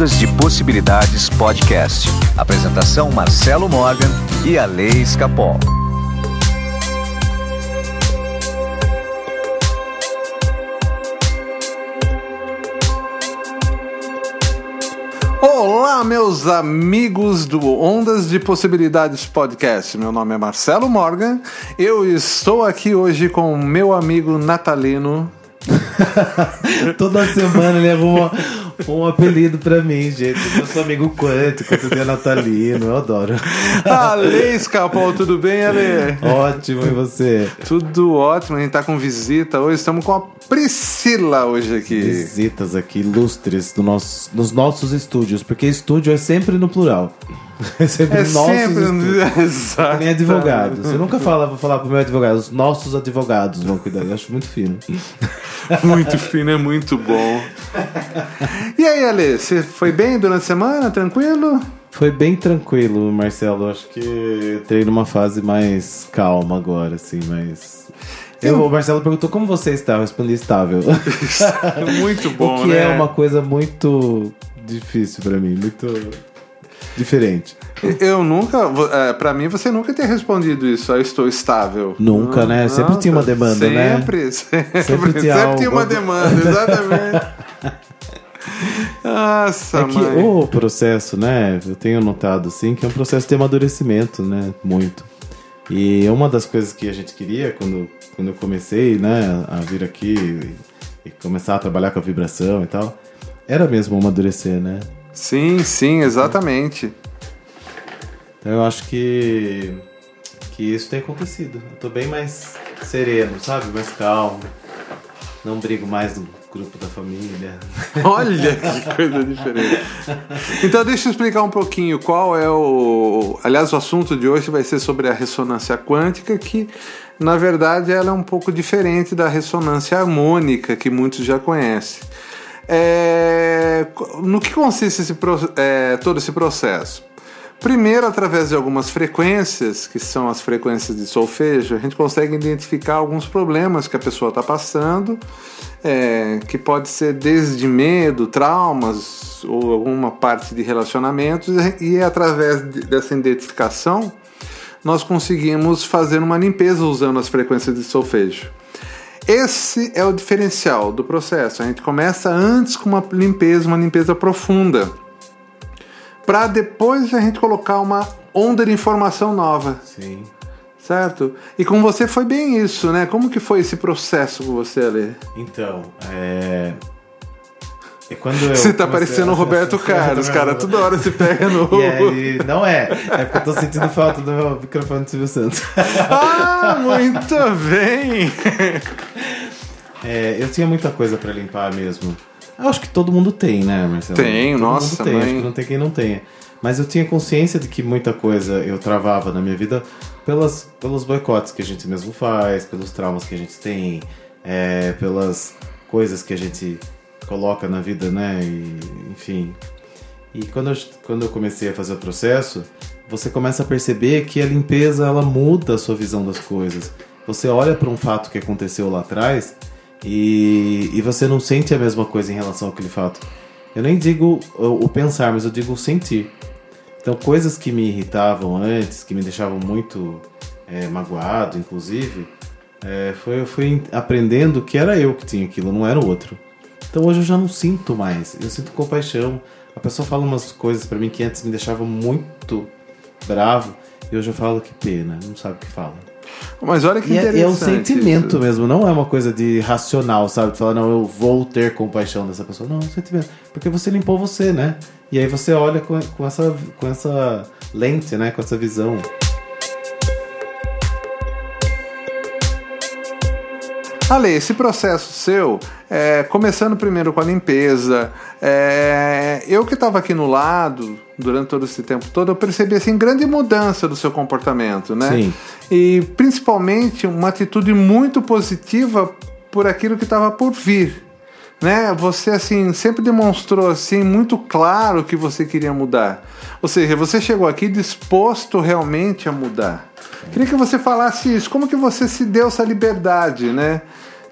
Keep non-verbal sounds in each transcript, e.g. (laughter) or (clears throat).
Ondas de Possibilidades Podcast. Apresentação Marcelo Morgan e a Lei Escapol. Olá, meus amigos do Ondas de Possibilidades Podcast. Meu nome é Marcelo Morgan. Eu estou aqui hoje com meu amigo natalino. (laughs) Toda semana ele arruma um apelido pra mim, gente. Eu sou amigo quântico, todo dia natalino, eu adoro. Ale Escapol, tudo bem, Ale? Ótimo, e você? Tudo ótimo, a gente tá com visita hoje. Estamos com a Priscila hoje aqui. Visitas aqui ilustres do nosso, nos nossos estúdios, porque estúdio é sempre no plural. (laughs) É sempre É nossos sempre. (laughs) Exato. Nem advogado. Você nunca fala, vou falar pro meu advogado, os nossos advogados vão cuidar. Eu acho muito fino. (laughs) Muito fino, é muito bom. E aí, Ale, você foi bem durante a semana? Tranquilo? Foi bem tranquilo, Marcelo. Acho que entrei numa fase mais calma agora, assim, mas. Eu, o Marcelo perguntou como você está, eu respondi estável. (laughs) Muito (laughs) bom, o que né? é uma coisa muito difícil pra mim, muito diferente. Eu nunca, é, pra mim você nunca ter respondido isso, eu estou estável. Nunca, né? Sempre tinha uma demanda, né? sempre, (laughs) Sempre, sempre, tinha sempre tinha uma demanda, exatamente. (laughs) Nossa, É que mãe. o processo, né? Eu tenho notado, assim, que é um processo de amadurecimento, né? Muito. E uma das coisas que a gente queria quando, quando eu comecei, né, a vir aqui e, e começar a trabalhar com a vibração e tal, era mesmo amadurecer, né? Sim, sim, exatamente. Então eu acho que, que isso tem acontecido. Eu tô bem mais sereno, sabe? Mais calmo. Não brigo mais no grupo da família. (laughs) Olha que coisa diferente. Então deixa eu explicar um pouquinho qual é o. Aliás, o assunto de hoje vai ser sobre a ressonância quântica, que na verdade ela é um pouco diferente da ressonância harmônica que muitos já conhecem. É, No que consiste esse é, todo esse processo? Primeiro, através de algumas frequências, que são as frequências de solfejo, a gente consegue identificar alguns problemas que a pessoa está passando, é, que pode ser desde medo, traumas ou alguma parte de relacionamentos, e através de- dessa identificação nós conseguimos fazer uma limpeza usando as frequências de solfejo. Esse é o diferencial do processo. A gente começa antes com uma limpeza, uma limpeza profunda para depois a gente colocar uma onda de informação nova, Sim. certo? E com você foi bem isso, né? Como que foi esse processo com você, Ale? Então, é. E quando eu Você tá parecendo o (laughs) a- Roberto Carlos, cara. Toda hora você pega no. E aí, não é, é porque eu tô sentindo falta do meu microfone do Silvio Santos. (laughs) ah, muito bem! É, eu tinha muita coisa pra limpar mesmo. Eu acho que todo mundo tem, né, Marcelo? Tem, todo nossa, mundo tem, mãe. acho que não tem quem não tenha. Mas eu tinha consciência de que muita coisa eu travava na minha vida pelas, pelos boicotes que a gente mesmo faz, pelos traumas que a gente tem, é, pelas coisas que a gente coloca na vida, né? E, enfim. E quando eu, quando eu comecei a fazer o processo, você começa a perceber que a limpeza ela muda a sua visão das coisas. Você olha para um fato que aconteceu lá atrás e, e você não sente a mesma coisa em relação àquele fato. Eu nem digo o, o pensar, mas eu digo o sentir. Então, coisas que me irritavam antes, que me deixavam muito é, magoado, inclusive, é, foi, eu fui aprendendo que era eu que tinha aquilo, não era o outro. Então hoje eu já não sinto mais, eu sinto compaixão. A pessoa fala umas coisas pra mim que antes me deixavam muito bravo e hoje eu falo que pena, não sabe o que fala. Mas olha que E é, interessante. é um sentimento isso. mesmo, não é uma coisa de racional, sabe? De falar, não, eu vou ter compaixão dessa pessoa. Não, é um sentimento. Porque você limpou você, né? E aí você olha com, com, essa, com essa lente, né? Com essa visão. Ale, esse processo seu, é, começando primeiro com a limpeza, é, eu que estava aqui no lado durante todo esse tempo todo, eu percebi assim grande mudança do seu comportamento, né? Sim. E principalmente uma atitude muito positiva por aquilo que estava por vir. Né? Você assim sempre demonstrou assim muito claro que você queria mudar. Ou seja, você chegou aqui disposto realmente a mudar. Queria que você falasse isso. Como que você se deu essa liberdade, né?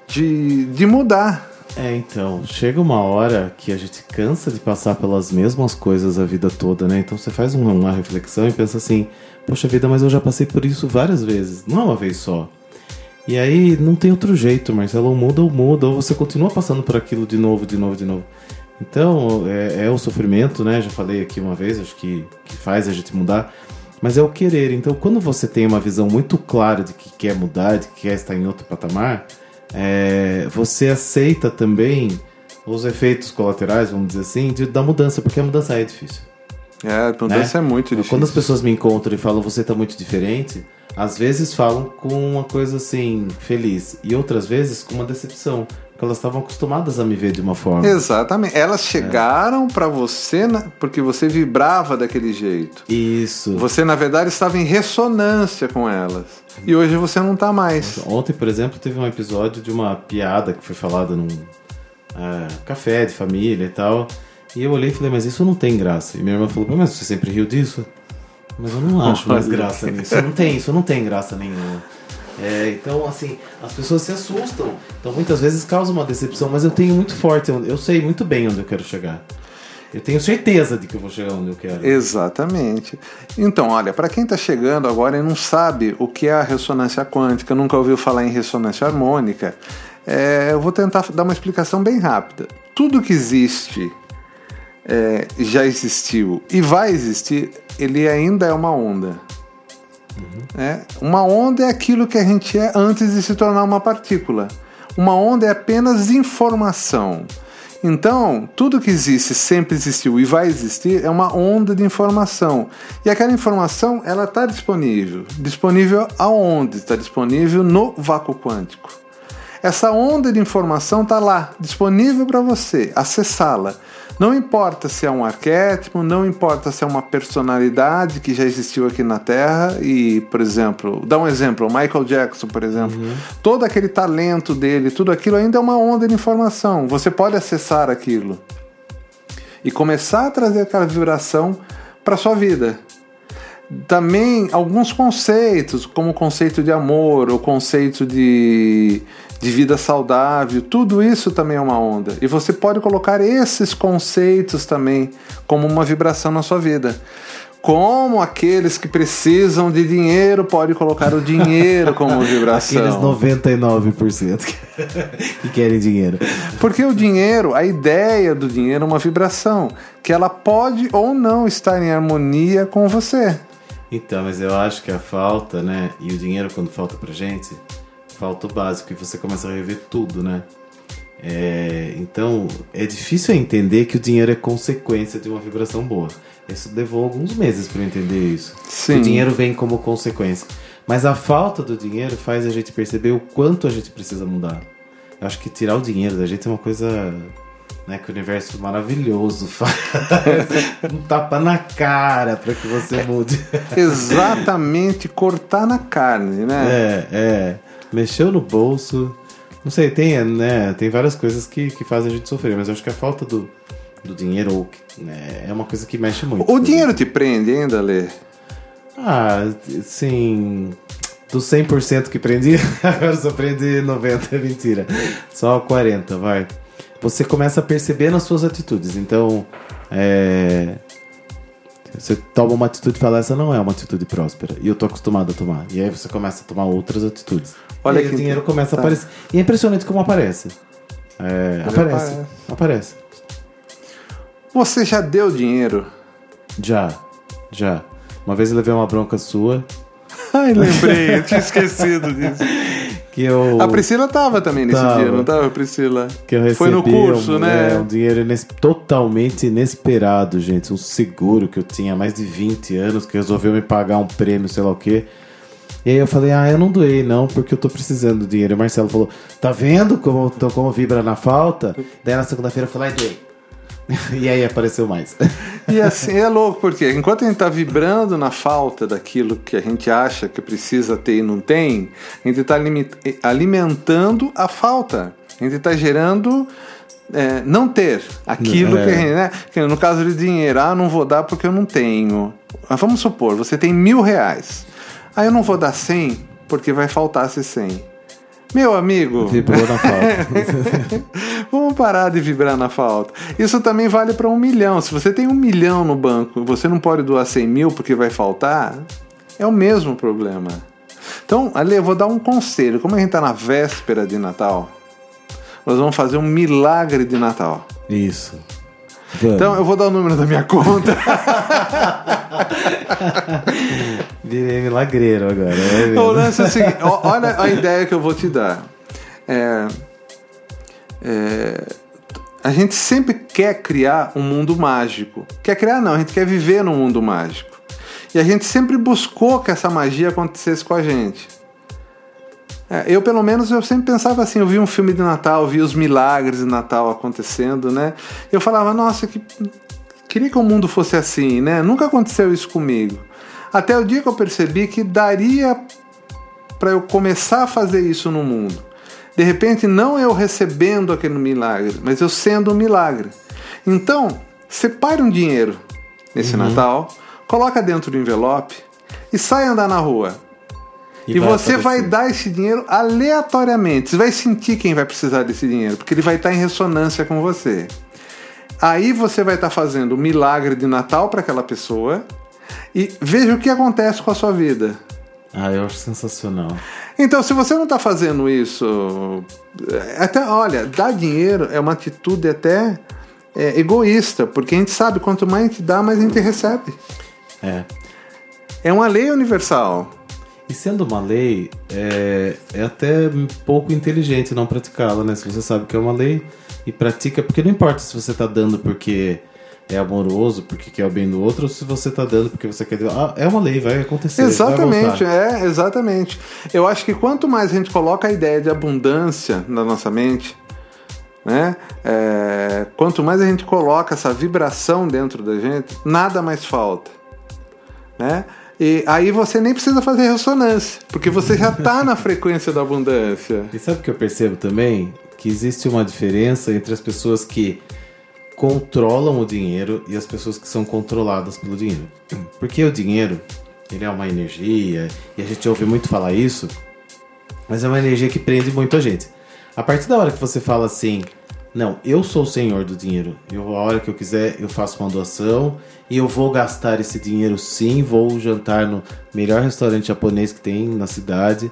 De, de mudar. É, então, chega uma hora que a gente cansa de passar pelas mesmas coisas a vida toda, né? Então você faz uma, uma reflexão e pensa assim: poxa vida, mas eu já passei por isso várias vezes, não uma vez só. E aí não tem outro jeito, Marcelo, ou muda ou muda, ou você continua passando por aquilo de novo, de novo, de novo. Então, é, é o sofrimento, né? Já falei aqui uma vez, acho que, que faz a gente mudar mas é o querer. Então, quando você tem uma visão muito clara de que quer mudar, de que quer estar em outro patamar, é, você aceita também os efeitos colaterais, vamos dizer assim, de, da mudança, porque a mudança é difícil. É, mudança né? é muito difícil. Quando as pessoas me encontram e falam você está muito diferente, às vezes falam com uma coisa assim, feliz, e outras vezes com uma decepção. Porque elas estavam acostumadas a me ver de uma forma. Exatamente. Elas chegaram é. para você na... porque você vibrava daquele jeito. Isso. Você, na verdade, estava em ressonância com elas. E hoje você não está mais. Ontem, por exemplo, teve um episódio de uma piada que foi falada num é, café de família e tal. E eu olhei e falei, mas isso não tem graça. E minha irmã falou, mas você sempre riu disso? Mas eu não acho mais graça nisso. Não tem, isso não tem graça nenhuma. É, então, assim, as pessoas se assustam. Então, muitas vezes causa uma decepção, mas eu tenho muito forte, eu sei muito bem onde eu quero chegar. Eu tenho certeza de que eu vou chegar onde eu quero. Exatamente. Então, olha, para quem está chegando agora e não sabe o que é a ressonância quântica, nunca ouviu falar em ressonância harmônica, é, eu vou tentar dar uma explicação bem rápida. Tudo que existe é, já existiu e vai existir, ele ainda é uma onda. Uhum. É, uma onda é aquilo que a gente é antes de se tornar uma partícula. Uma onda é apenas informação. Então, tudo que existe, sempre existiu e vai existir é uma onda de informação. E aquela informação, ela está disponível. Disponível aonde? Está disponível no vácuo quântico. Essa onda de informação está lá, disponível para você acessá-la. Não importa se é um arquétipo, não importa se é uma personalidade que já existiu aqui na Terra e, por exemplo, dá um exemplo, o Michael Jackson, por exemplo, uhum. todo aquele talento dele, tudo aquilo ainda é uma onda de informação. Você pode acessar aquilo e começar a trazer aquela vibração para sua vida. Também alguns conceitos, como o conceito de amor, o conceito de de vida saudável, tudo isso também é uma onda. E você pode colocar esses conceitos também como uma vibração na sua vida. Como aqueles que precisam de dinheiro pode colocar o dinheiro como (laughs) vibração. Aqueles 99% (laughs) que querem dinheiro. Porque o dinheiro, a ideia do dinheiro é uma vibração que ela pode ou não estar em harmonia com você. Então, mas eu acho que a falta, né? E o dinheiro quando falta pra gente, falta o básico e você começa a rever tudo, né? É, então é difícil entender que o dinheiro é consequência de uma vibração boa. Isso levou alguns meses para entender isso. Sim. O dinheiro vem como consequência. Mas a falta do dinheiro faz a gente perceber o quanto a gente precisa mudar. Eu acho que tirar o dinheiro da gente é uma coisa né, que o universo maravilhoso faz. um tapa na cara para que você mude. Exatamente, cortar na carne, né? É, é mexeu no bolso. Não sei, tem, né, tem várias coisas que, que fazem a gente sofrer, mas eu acho que a falta do, do dinheiro né, é uma coisa que mexe muito. O dinheiro te prende ainda, Lê? Ah, sim. Dos 100% que prendi, (laughs) agora só prendi 90%, é mentira. Só 40%, vai. Você começa a perceber nas suas atitudes. Então, é, você toma uma atitude e fala, essa não é uma atitude próspera. E eu tô acostumado a tomar. E aí você começa a tomar outras atitudes. Olha e aí que o dinheiro começa tá. a aparecer. E é impressionante como aparece. É, aparece, aparece. Aparece. Você já deu dinheiro? Já. Já. Uma vez eu levei uma bronca sua. (laughs) Ai, lembrei, eu tinha esquecido disso. (laughs) que eu. A Priscila tava também nesse tava, dia, não tava, Priscila? Que eu recebi Foi no curso, um, né? É, um dinheiro ines... totalmente inesperado, gente. Um seguro que eu tinha há mais de 20 anos, que resolveu me pagar um prêmio, sei lá o quê. E aí eu falei, ah, eu não doei não, porque eu tô precisando do dinheiro. E o Marcelo falou, tá vendo como, como vibra na falta? Daí na segunda-feira eu falei, ah, doei. (laughs) e aí apareceu mais. e assim, é louco, porque enquanto a gente está vibrando na falta daquilo que a gente acha que precisa ter e não tem, a gente está alimentando a falta. A gente está gerando é, não ter aquilo é. que a gente, né? No caso de dinheiro, ah, não vou dar porque eu não tenho. Mas vamos supor, você tem mil reais. Ah, eu não vou dar cem porque vai faltar esse cem. Meu amigo. Vibrou na falta. (laughs) Vamos parar de vibrar na falta. Isso também vale para um milhão. Se você tem um milhão no banco, você não pode doar 100 mil porque vai faltar, é o mesmo problema. Então, Ali, eu vou dar um conselho. Como a gente está na véspera de Natal, nós vamos fazer um milagre de Natal. Isso. Vamos. Então, eu vou dar o número da minha conta. (laughs) (laughs) Virei milagreiro agora. É o lance é o seguinte, olha a ideia que eu vou te dar. É, é, a gente sempre quer criar um mundo mágico. Quer criar, não, a gente quer viver num mundo mágico. E a gente sempre buscou que essa magia acontecesse com a gente. É, eu, pelo menos, eu sempre pensava assim, eu vi um filme de Natal, vi os milagres de Natal acontecendo, né? Eu falava, nossa, que... queria que o mundo fosse assim, né? Nunca aconteceu isso comigo. Até o dia que eu percebi que daria para eu começar a fazer isso no mundo. De repente, não eu recebendo aquele milagre, mas eu sendo um milagre. Então, separe um dinheiro nesse uhum. Natal, coloca dentro do envelope e sai andar na rua. E, e vai você vai dar esse dinheiro aleatoriamente. Você vai sentir quem vai precisar desse dinheiro, porque ele vai estar em ressonância com você. Aí você vai estar fazendo o milagre de Natal para aquela pessoa e veja o que acontece com a sua vida. Ah, eu acho sensacional. Então, se você não está fazendo isso, é, até olha, dar dinheiro é uma atitude até é, egoísta, porque a gente sabe quanto mais a gente dá, mais a gente recebe. É. É uma lei universal. E sendo uma lei, é, é até pouco inteligente não praticá-la, né? Se você sabe que é uma lei e pratica, porque não importa se você está dando porque é amoroso porque quer o bem do outro, ou se você está dando porque você quer. Ah, é uma lei, vai acontecer. Exatamente, vai é, exatamente. Eu acho que quanto mais a gente coloca a ideia de abundância na nossa mente, né? É, quanto mais a gente coloca essa vibração dentro da gente, nada mais falta. Né? E aí você nem precisa fazer ressonância, porque você já está na (laughs) frequência da abundância. E sabe o que eu percebo também? Que existe uma diferença entre as pessoas que controlam o dinheiro e as pessoas que são controladas pelo dinheiro. Porque o dinheiro, ele é uma energia, e a gente ouve muito falar isso, mas é uma energia que prende muito a gente. A partir da hora que você fala assim, não, eu sou o senhor do dinheiro, eu, a hora que eu quiser eu faço uma doação e eu vou gastar esse dinheiro sim, vou jantar no melhor restaurante japonês que tem na cidade,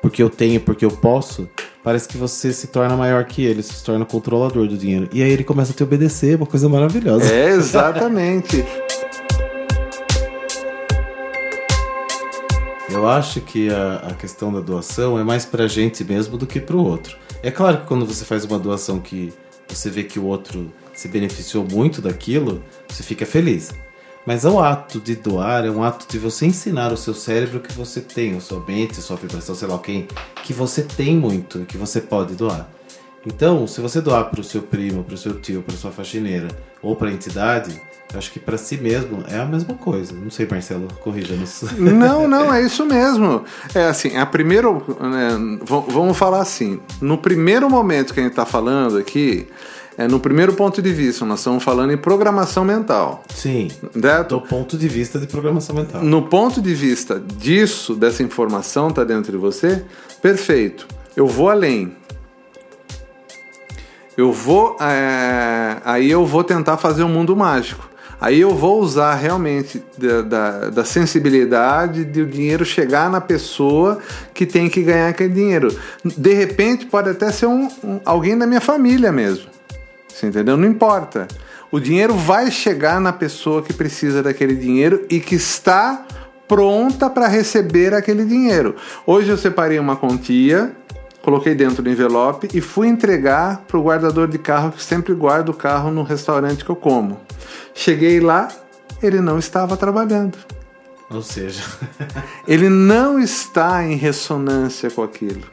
porque eu tenho, porque eu posso, parece que você se torna maior que ele, se torna controlador do dinheiro. E aí ele começa a te obedecer, uma coisa maravilhosa. É, exatamente. (laughs) Eu acho que a, a, questão da doação é mais pra gente mesmo do que pro outro. É claro que quando você faz uma doação que você vê que o outro se beneficiou muito daquilo, você fica feliz. Mas o ato de doar é um ato de você ensinar o seu cérebro que você tem, a sua mente, sua vibração, sei lá quem, que você tem muito, que você pode doar. Então, se você doar para o seu primo, para o seu tio, para sua faxineira ou para a entidade, eu acho que para si mesmo é a mesma coisa. Não sei, Marcelo, corrija-nos. (laughs) Não, não, é isso mesmo. É assim, a primeira. Né, vamos falar assim. No primeiro momento que a gente está falando aqui, é, no primeiro ponto de vista, nós estamos falando em programação mental. Sim. Certo? Do ponto de vista de programação mental. No ponto de vista disso, dessa informação está dentro de você, perfeito. Eu vou além. Eu vou. É, aí eu vou tentar fazer um mundo mágico. Aí eu vou usar realmente da, da, da, sensibilidade de o dinheiro chegar na pessoa que tem que ganhar aquele dinheiro. De repente pode até ser um, um alguém da minha família mesmo. Você entendeu? Não importa. O dinheiro vai chegar na pessoa que precisa daquele dinheiro e que está pronta para receber aquele dinheiro. Hoje eu separei uma quantia, coloquei dentro do envelope e fui entregar para o guardador de carro que sempre guarda o carro no restaurante que eu como. Cheguei lá, ele não estava trabalhando. Ou seja, (laughs) ele não está em ressonância com aquilo.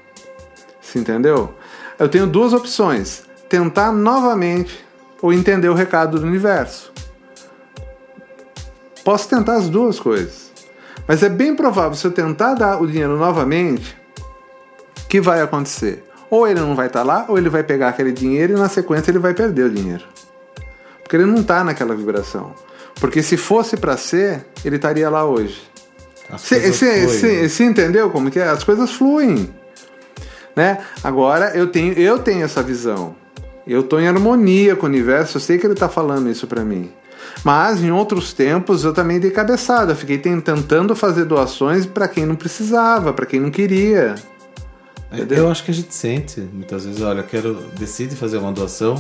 Você entendeu? Eu tenho duas opções tentar novamente ou entender o recado do universo. Posso tentar as duas coisas. Mas é bem provável, se eu tentar dar o dinheiro novamente, que vai acontecer? Ou ele não vai estar lá, ou ele vai pegar aquele dinheiro e na sequência ele vai perder o dinheiro. Porque ele não está naquela vibração. Porque se fosse para ser, ele estaria lá hoje. Você né? entendeu como que é? As coisas fluem. Né? Agora eu tenho, eu tenho essa visão. Eu estou em harmonia com o universo, eu sei que ele está falando isso para mim. Mas em outros tempos eu também dei cabeçada, fiquei tentando fazer doações para quem não precisava, para quem não queria. Entendeu? Eu acho que a gente sente, muitas vezes, olha, eu quero decide fazer uma doação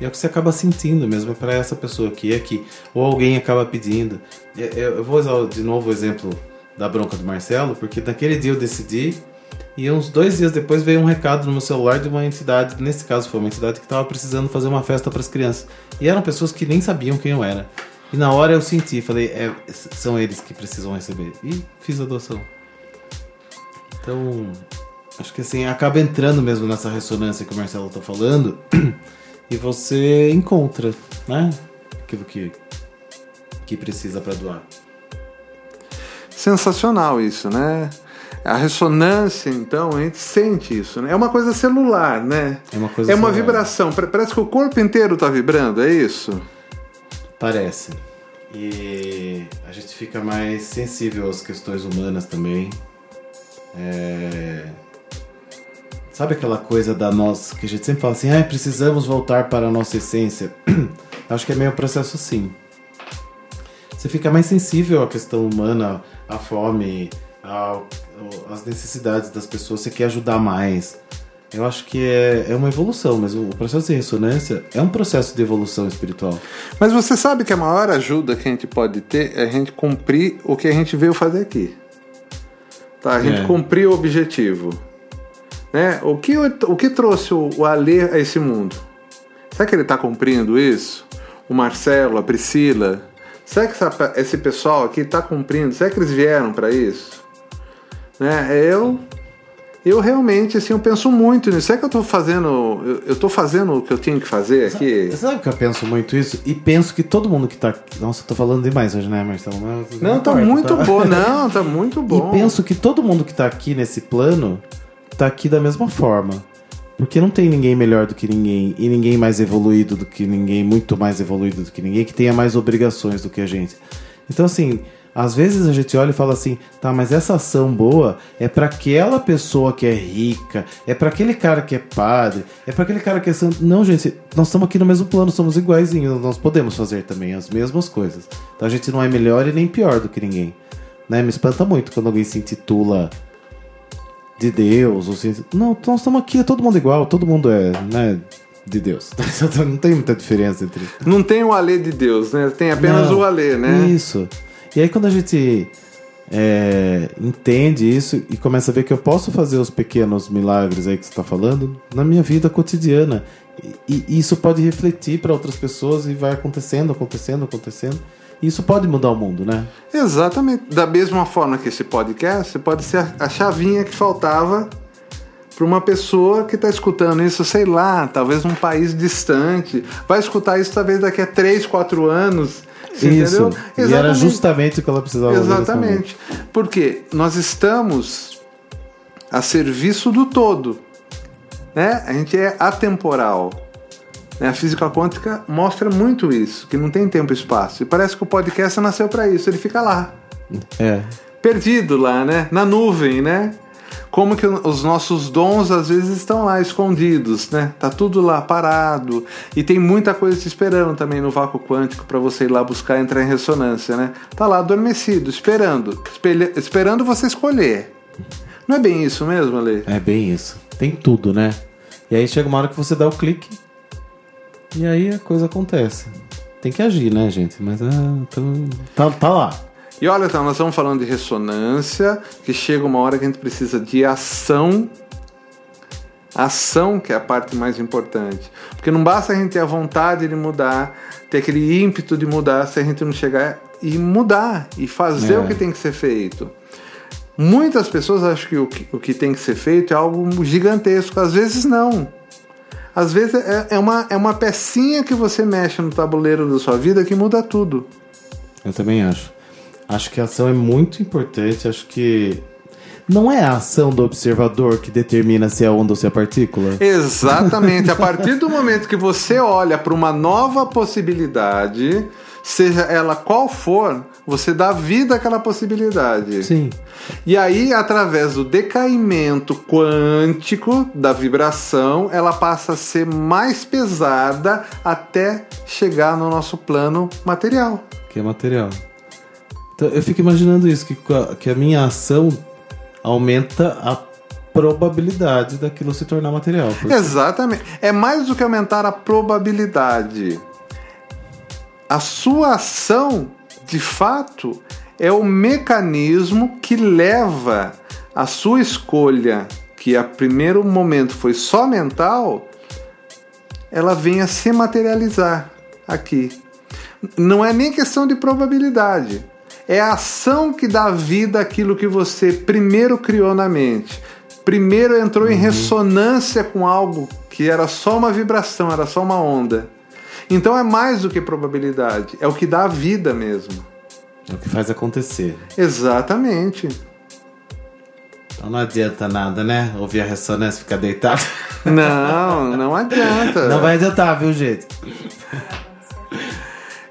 e é o que você acaba sentindo mesmo para essa pessoa aqui, aqui, ou alguém acaba pedindo. Eu vou usar de novo o exemplo da bronca do Marcelo, porque naquele dia eu decidi e uns dois dias depois veio um recado no meu celular de uma entidade, nesse caso foi uma entidade que estava precisando fazer uma festa para as crianças. E eram pessoas que nem sabiam quem eu era. E na hora eu senti, falei, é, são eles que precisam receber. E fiz a doação. Então, acho que assim, acaba entrando mesmo nessa ressonância que o Marcelo está falando. (clears throat) e você encontra, né? Aquilo que, que precisa para doar. Sensacional isso, né? A ressonância, então, a gente sente isso, né? É uma coisa celular, né? É uma coisa É uma celular. vibração. Parece que o corpo inteiro está vibrando, é isso? Parece. E a gente fica mais sensível às questões humanas também. É... Sabe aquela coisa da nossa que a gente sempre fala assim, ah, precisamos voltar para a nossa essência. (clears throat) Acho que é meio processo assim. Você fica mais sensível à questão humana, à fome, ao, às necessidades das pessoas, você quer ajudar mais. Eu acho que é, é uma evolução, mas o processo de ressonância é um processo de evolução espiritual. Mas você sabe que a maior ajuda que a gente pode ter é a gente cumprir o que a gente veio fazer aqui. Tá? A gente É. cumprir o objetivo. Né? O, que, o que trouxe o, o Alê a esse mundo? Será que ele está cumprindo isso? O Marcelo, a Priscila? Será que essa- esse pessoal aqui está cumprindo? Será que eles vieram para isso? Né? Eu, eu realmente, assim, eu penso muito nisso. Será que eu estou fazendo, eu, eu tô fazendo o que eu tinha que fazer aqui? Você sabe que eu penso muito isso? E penso que todo mundo que tá. Nossa, eu tô falando demais hoje, né, Marcelo? Mas Não, tá importa, muito tá? bom. Não, tá muito (laughs) bom. E penso que todo mundo que tá aqui nesse plano tá aqui da mesma forma. Porque não tem ninguém melhor do que ninguém e ninguém mais evoluído do que ninguém, muito mais evoluído do que ninguém, que tenha mais obrigações do que a gente. Então, assim, às vezes a gente olha e fala assim, tá, mas essa ação boa é para aquela pessoa que é rica, é para aquele cara que é padre, é para aquele cara que é santo. Não, gente, nós estamos aqui no mesmo plano, somos iguaizinhos, nós podemos fazer também as mesmas coisas. Então a gente não é melhor e nem pior do que ninguém. Né? Me espanta muito quando alguém se intitula de Deus. Ou se... Não, nós estamos aqui, é todo mundo igual, todo mundo é né, de Deus. (laughs) Não tem muita diferença entre. Não tem o Alê de Deus, né? Tem apenas Não, o Alê, né? Isso. E aí quando a gente é, entende isso e começa a ver que eu posso fazer os pequenos milagres aí que você está falando na minha vida cotidiana. E, e isso pode refletir para outras pessoas e vai acontecendo, acontecendo, acontecendo. E isso pode mudar o mundo, né? Exatamente. Da mesma forma que esse podcast pode ser a- chavinha que faltava para uma pessoa que está escutando isso, sei lá, talvez num país distante. Vai escutar isso talvez daqui a 3, 4 anos. Isso. Entendeu? E era justamente o que ela precisava. Exatamente. Porque nós estamos a serviço do todo. Né? A gente é atemporal. né? A física quântica mostra muito isso, que não tem tempo e espaço. E parece que o podcast nasceu para isso, ele fica lá, É. perdido lá, né? Na nuvem, né? Como que os nossos dons às vezes estão lá escondidos, né? Tá tudo lá parado e tem muita coisa te esperando também no vácuo quântico para você ir lá buscar entrar em ressonância, né? Tá lá adormecido, esperando, esperando você escolher. Não é bem isso mesmo, Ale? É bem isso. Tem tudo, né? E aí chega uma hora que você dá o clique e aí a coisa acontece. Tem que agir, né, gente? Mas ah, então, tá, tá lá. E olha, então, nós estamos falando de ressonância, que chega uma hora que a gente precisa de ação. Ação que é a parte mais importante. Porque não basta a gente ter a vontade de mudar, ter aquele ímpeto de mudar, se a gente não chegar e mudar e fazer É. o que tem que ser feito. Muitas pessoas acham que o, que o que tem que ser feito é algo gigantesco, às vezes não. Às vezes é, é uma, é uma pecinha que você mexe no tabuleiro da sua vida que muda tudo. Eu também acho. Acho que a ação é muito importante. Acho que não é a ação do observador que determina se é onda ou se é partícula. Exatamente. A (laughs) partir do momento que você olha para uma nova possibilidade, seja ela qual for, você dá vida àquela possibilidade. Sim. E aí, através do decaimento quântico da vibração, ela passa a ser mais pesada até chegar no nosso plano material. Que é material. Então, eu fico imaginando isso, que, que a minha ação aumenta a probabilidade daquilo se tornar material. Porque- Exatamente. É mais do que aumentar a probabilidade. A sua ação, de fato, é o mecanismo que leva a sua escolha, que a primeiro momento foi só mental, ela vem a se materializar aqui. Não é nem questão de probabilidade. É a ação que dá vida àquilo que você primeiro criou na mente. Primeiro entrou em ressonância com algo que era só uma vibração, era só uma onda. Então é mais do que probabilidade, é o que dá vida mesmo. É o que faz acontecer. Exatamente. Então não adianta nada, né? Ouvir a ressonância e ficar deitado. Não, não adianta. Não vai adiantar, viu, gente?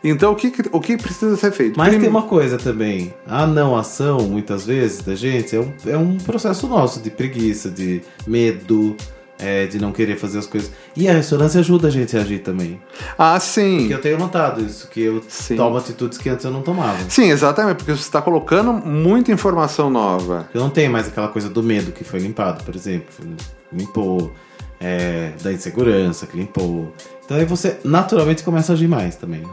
Então o que, o que precisa ser feito? Mas Prime- tem uma coisa também. A não ação, muitas vezes, da gente, é um, é um processo nosso de preguiça, de medo, é, de não querer fazer as coisas. E a ressonância ajuda a gente a agir também. Ah, sim. Que eu tenho notado isso, que eu Sim. tomo atitudes que antes eu não tomava. Sim, exatamente, porque você está colocando muita informação nova. Eu não tenho mais aquela coisa do medo que foi limpado, por exemplo. Limpou. é, da insegurança que limpou. Então aí você naturalmente começa a agir mais também.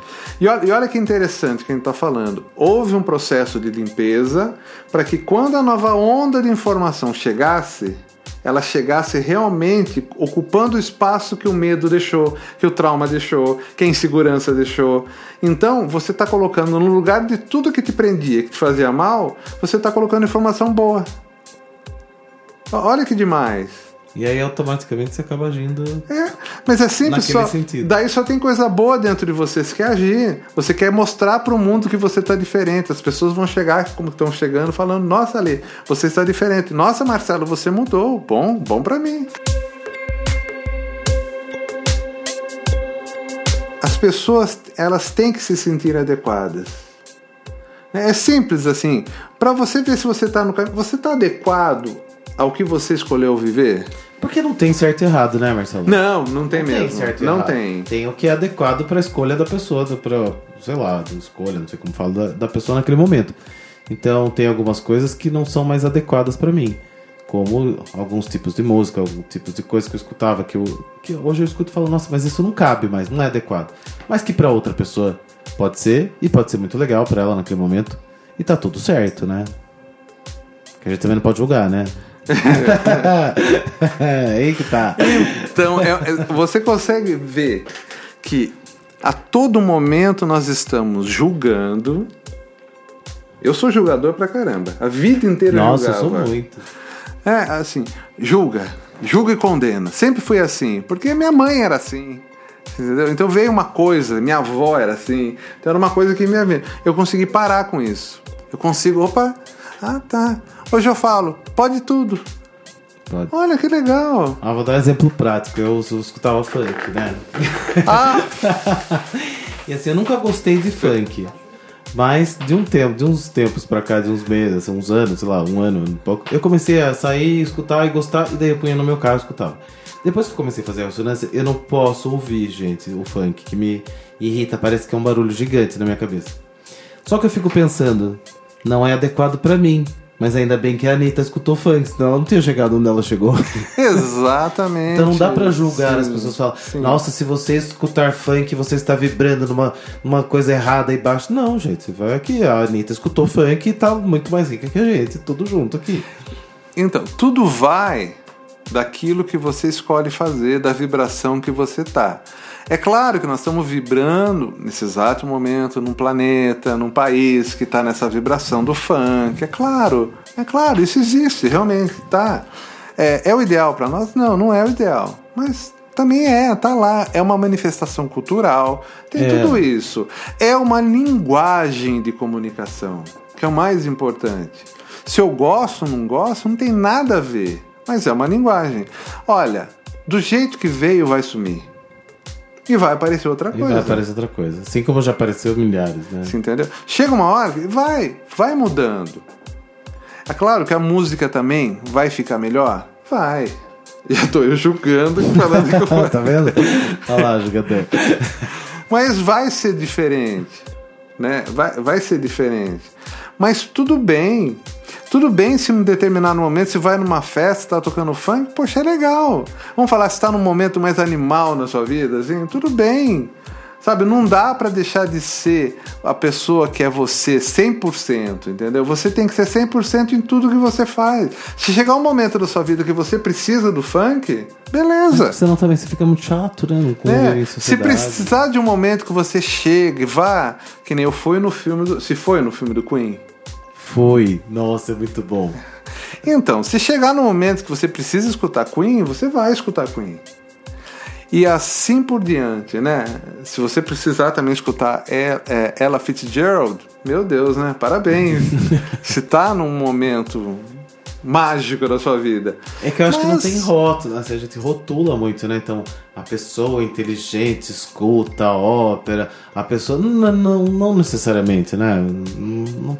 E olha, e olha que interessante que a gente está falando. Houve um processo de limpeza para que quando a nova onda de informação chegasse, ela chegasse realmente ocupando o espaço que o medo deixou, que o trauma deixou, que a insegurança deixou. Então, você está colocando no lugar de tudo que te prendia, que te fazia mal, você está colocando informação boa. Olha que demais. E aí automaticamente você acaba agindo. É, mas é simples Naquele só. sentido. Daí só tem coisa boa dentro de você. Você quer agir. Você quer mostrar para o mundo que você está diferente. As pessoas vão chegar, como estão chegando, falando: Nossa, Ali, você está diferente. Nossa, Marcelo, você mudou. Bom, bom para mim. As pessoas, elas têm que se sentir adequadas. É simples assim. Para você ver se você está no caminho, você está adequado ao que você escolheu viver? Porque não tem certo e errado, né, Marcelo? Não, não tem Não mesmo. tem certo e não errado. tem. Tem o que é adequado para a escolha da pessoa, pra, sei lá, escolha, não sei como falo, da, da pessoa naquele momento. Então tem algumas coisas que não são mais adequadas para mim. Como alguns tipos de música, alguns tipos de coisa que eu escutava, que, eu, que hoje eu escuto e falo, nossa, mas isso não cabe mais, não é adequado. Mas que para outra pessoa pode ser, e pode ser muito legal para ela naquele momento. E tá tudo certo, né? Que a gente também não pode julgar, né? (laughs) Aí que tá. Então, é- é- você consegue ver que a todo momento nós estamos julgando. Eu sou julgador pra caramba. A vida inteira Nossa, eu julgava. sou muito. É, assim, julga. Julga e condena. Sempre fui assim. Porque minha mãe era assim. Entendeu? Então veio uma coisa, minha avó era assim. Então era uma coisa que me Eu consegui parar com isso. Eu consigo, opa, ah tá. Hoje eu falo, pode tudo. Pode. Olha que legal. Ah, vou dar um exemplo prático. Eu, eu escutava funk, né? (laughs) Ah, E assim, eu nunca gostei de funk. Mas de um tempo, de uns tempos pra cá, de uns meses, assim, uns anos, sei lá, um ano, um pouco, eu comecei a sair, escutar e gostar, e daí eu punha no meu carro e escutava. Depois que eu comecei a fazer a ressonância, eu não posso ouvir, gente, o funk, que me irrita, parece que é um barulho gigante na minha cabeça. Só que eu fico pensando, não é adequado pra mim. Mas ainda bem que a Anitta escutou funk, senão ela não tinha chegado onde ela chegou. (laughs) exatamente. Então não dá pra julgar Sim, as pessoas falam, sim. nossa, se você escutar funk, você está vibrando numa, numa coisa errada aí embaixo. Não, gente, você vai aqui, a Anitta escutou funk e tá muito mais rica que a gente, tudo junto aqui. Então, tudo vai daquilo que você escolhe fazer, da vibração que você tá. É claro que nós estamos vibrando nesse exato momento num planeta, num país que está nessa vibração do funk. É claro, é claro, isso existe, realmente, tá? É, é o ideal para nós? Não, não é o ideal. Mas também é, tá lá. É uma manifestação cultural, tem É. tudo isso. É uma linguagem de comunicação, que é o mais importante. Se eu gosto ou não gosto, não tem nada a ver. Mas é uma linguagem. Olha, do jeito que veio, vai sumir. E vai aparecer outra E coisa. vai aparecer outra coisa. Assim como já apareceu milhares, né? Você entendeu? Chega uma hora que vai, vai mudando. É claro que a música também vai ficar melhor? Vai. (laughs) Já tô eu julgando e falando que (laughs) eu tá vendo? Olha lá, jogador. (laughs) Mas vai ser diferente, né? Vai, vai ser diferente. Mas tudo bem. Tudo bem se em um determinado momento você vai numa festa, tá tocando funk, poxa, é legal. Vamos falar se tá num momento mais animal na sua vida, assim, tudo bem. Sabe, não dá para deixar de ser a pessoa que é você 100%, entendeu? Você tem que ser 100% em tudo que você faz. Se chegar um momento da sua vida que você precisa do funk, beleza. Senão também você fica muito chato, né? Com É, se precisar de um momento que você chegue, vá, que nem eu fui no filme do, se foi no filme do Queen. Foi. Nossa, é muito bom. Então, se chegar no momento que você precisa escutar Queen, você vai escutar Queen. E assim por diante, né? Se você precisar também escutar é, Ella Fitzgerald, meu Deus, né? Parabéns. (laughs) se tá num momento mágico da sua vida. É que eu acho que não Mas- tem rótulo, né? Assim, A gente rotula muito, né? Então, a pessoa inteligente escuta a ópera, a pessoa. Não, não, não necessariamente, né? Não, não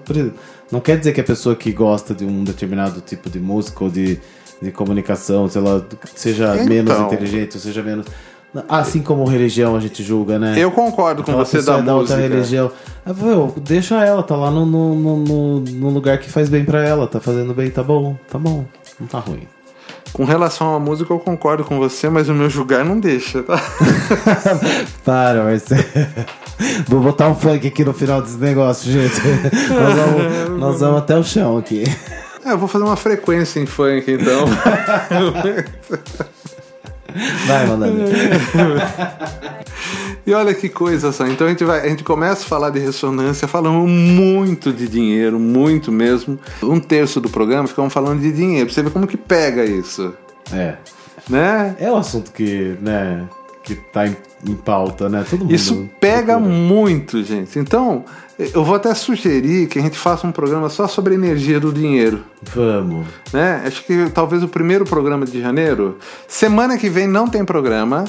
não quer dizer que a pessoa que gosta de um determinado tipo de música ou de, de comunicação, sei lá, seja Então. menos inteligente ou seja menos. Assim como religião a gente julga, né? Eu concordo com Aquela você da é da outra música. religião. Ah, meu, deixa ela, tá lá no, no, no, no- lugar que faz bem pra ela, tá fazendo bem, tá bom, tá bom, não tá ruim. Com relação à música, eu concordo com você, mas o meu julgar não deixa, tá? (laughs) Para, Marcelo. Vou botar um funk aqui no final desse negócio, gente. Nós vamos, nós vamos até o chão aqui. É, eu vou fazer uma frequência em funk, então. (laughs) Vai, mandando. E olha que coisa só. Então a gente, vai, a gente começa a falar de ressonância, falando muito de dinheiro, muito mesmo. Um terço do programa ficamos falando de dinheiro. Pra você ver como que pega isso, É. né? É um assunto que, né, que tá em, em pauta, né? Todo mundo. Isso pega procura. muito, gente. Então, eu vou até sugerir que a gente faça um programa só sobre a energia do dinheiro. Vamos. né? Acho que talvez o primeiro programa de janeiro. Semana que vem não tem programa,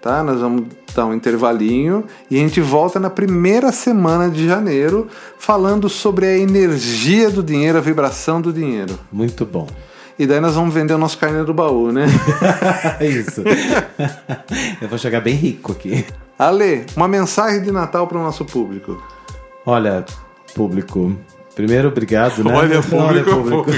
tá? Nós vamos dar um intervalinho e a gente volta na primeira semana de janeiro falando sobre a energia do dinheiro, a vibração do dinheiro. Muito bom. E daí nós vamos vender o nosso carne do baú, né? (laughs) Isso. (laughs) Eu vou chegar bem rico aqui. Ale, uma mensagem de Natal para o nosso público. Olha, público. Primeiro, obrigado, né? Olha, público,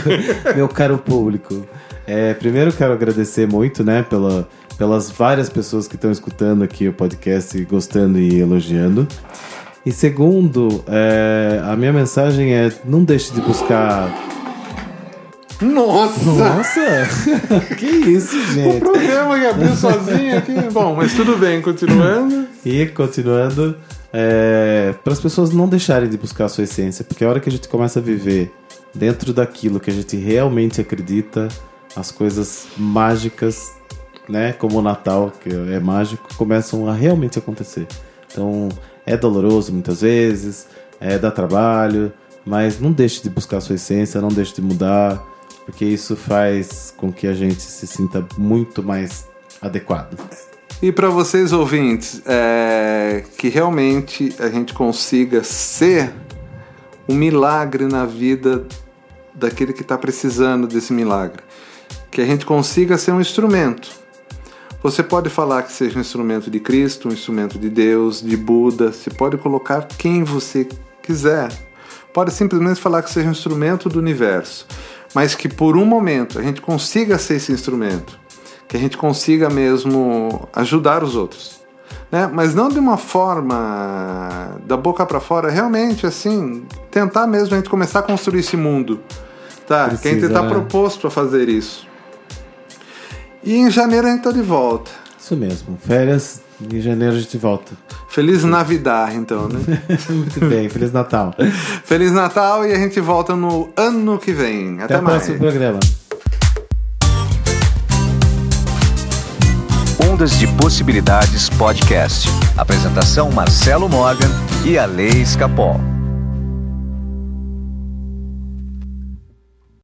(laughs) Meu caro público. É, primeiro, quero agradecer muito, né, pela, pelas várias pessoas que estão escutando aqui o podcast, gostando e elogiando. E segundo, é, a minha mensagem é: não deixe de buscar. Nossa! Nossa! (laughs) que isso, O gente? programa que abriu sozinho aqui. Bom, mas tudo bem, continuando. E continuando, é, para as pessoas não deixarem de buscar a sua essência, porque a hora que a gente começa a viver dentro daquilo que a gente realmente acredita, as coisas mágicas, né, como o Natal, que é mágico, começam a realmente acontecer. Então, é doloroso muitas vezes, é dá trabalho, mas não deixe de buscar a sua essência, não deixe de mudar, porque isso faz com que a gente se sinta muito mais adequado. E para vocês ouvintes, é, que realmente a gente consiga ser um milagre na vida daquele que está precisando desse milagre. Que a gente consiga ser um instrumento. Você pode falar que seja um instrumento de Cristo, um instrumento de Deus, de Buda, você pode colocar quem você quiser. Pode simplesmente falar que seja um instrumento do universo, mas que por um momento a gente consiga ser esse instrumento que a gente consiga mesmo ajudar os outros. Né? Mas não de uma forma da boca para fora, realmente assim, tentar mesmo a gente começar a construir esse mundo. Tá? que a gente Precisa, está né? proposto a fazer isso. E em janeiro a gente está de volta. Isso mesmo. Férias, em janeiro a gente volta. Feliz Navidad, então, né? (laughs) Muito bem, Feliz Natal. Feliz Natal e a gente volta no ano que vem. Até, Até o mais. próximo programa. Ondas de Possibilidades Podcast. Apresentação Marcelo Morgan e a Lei Escapol.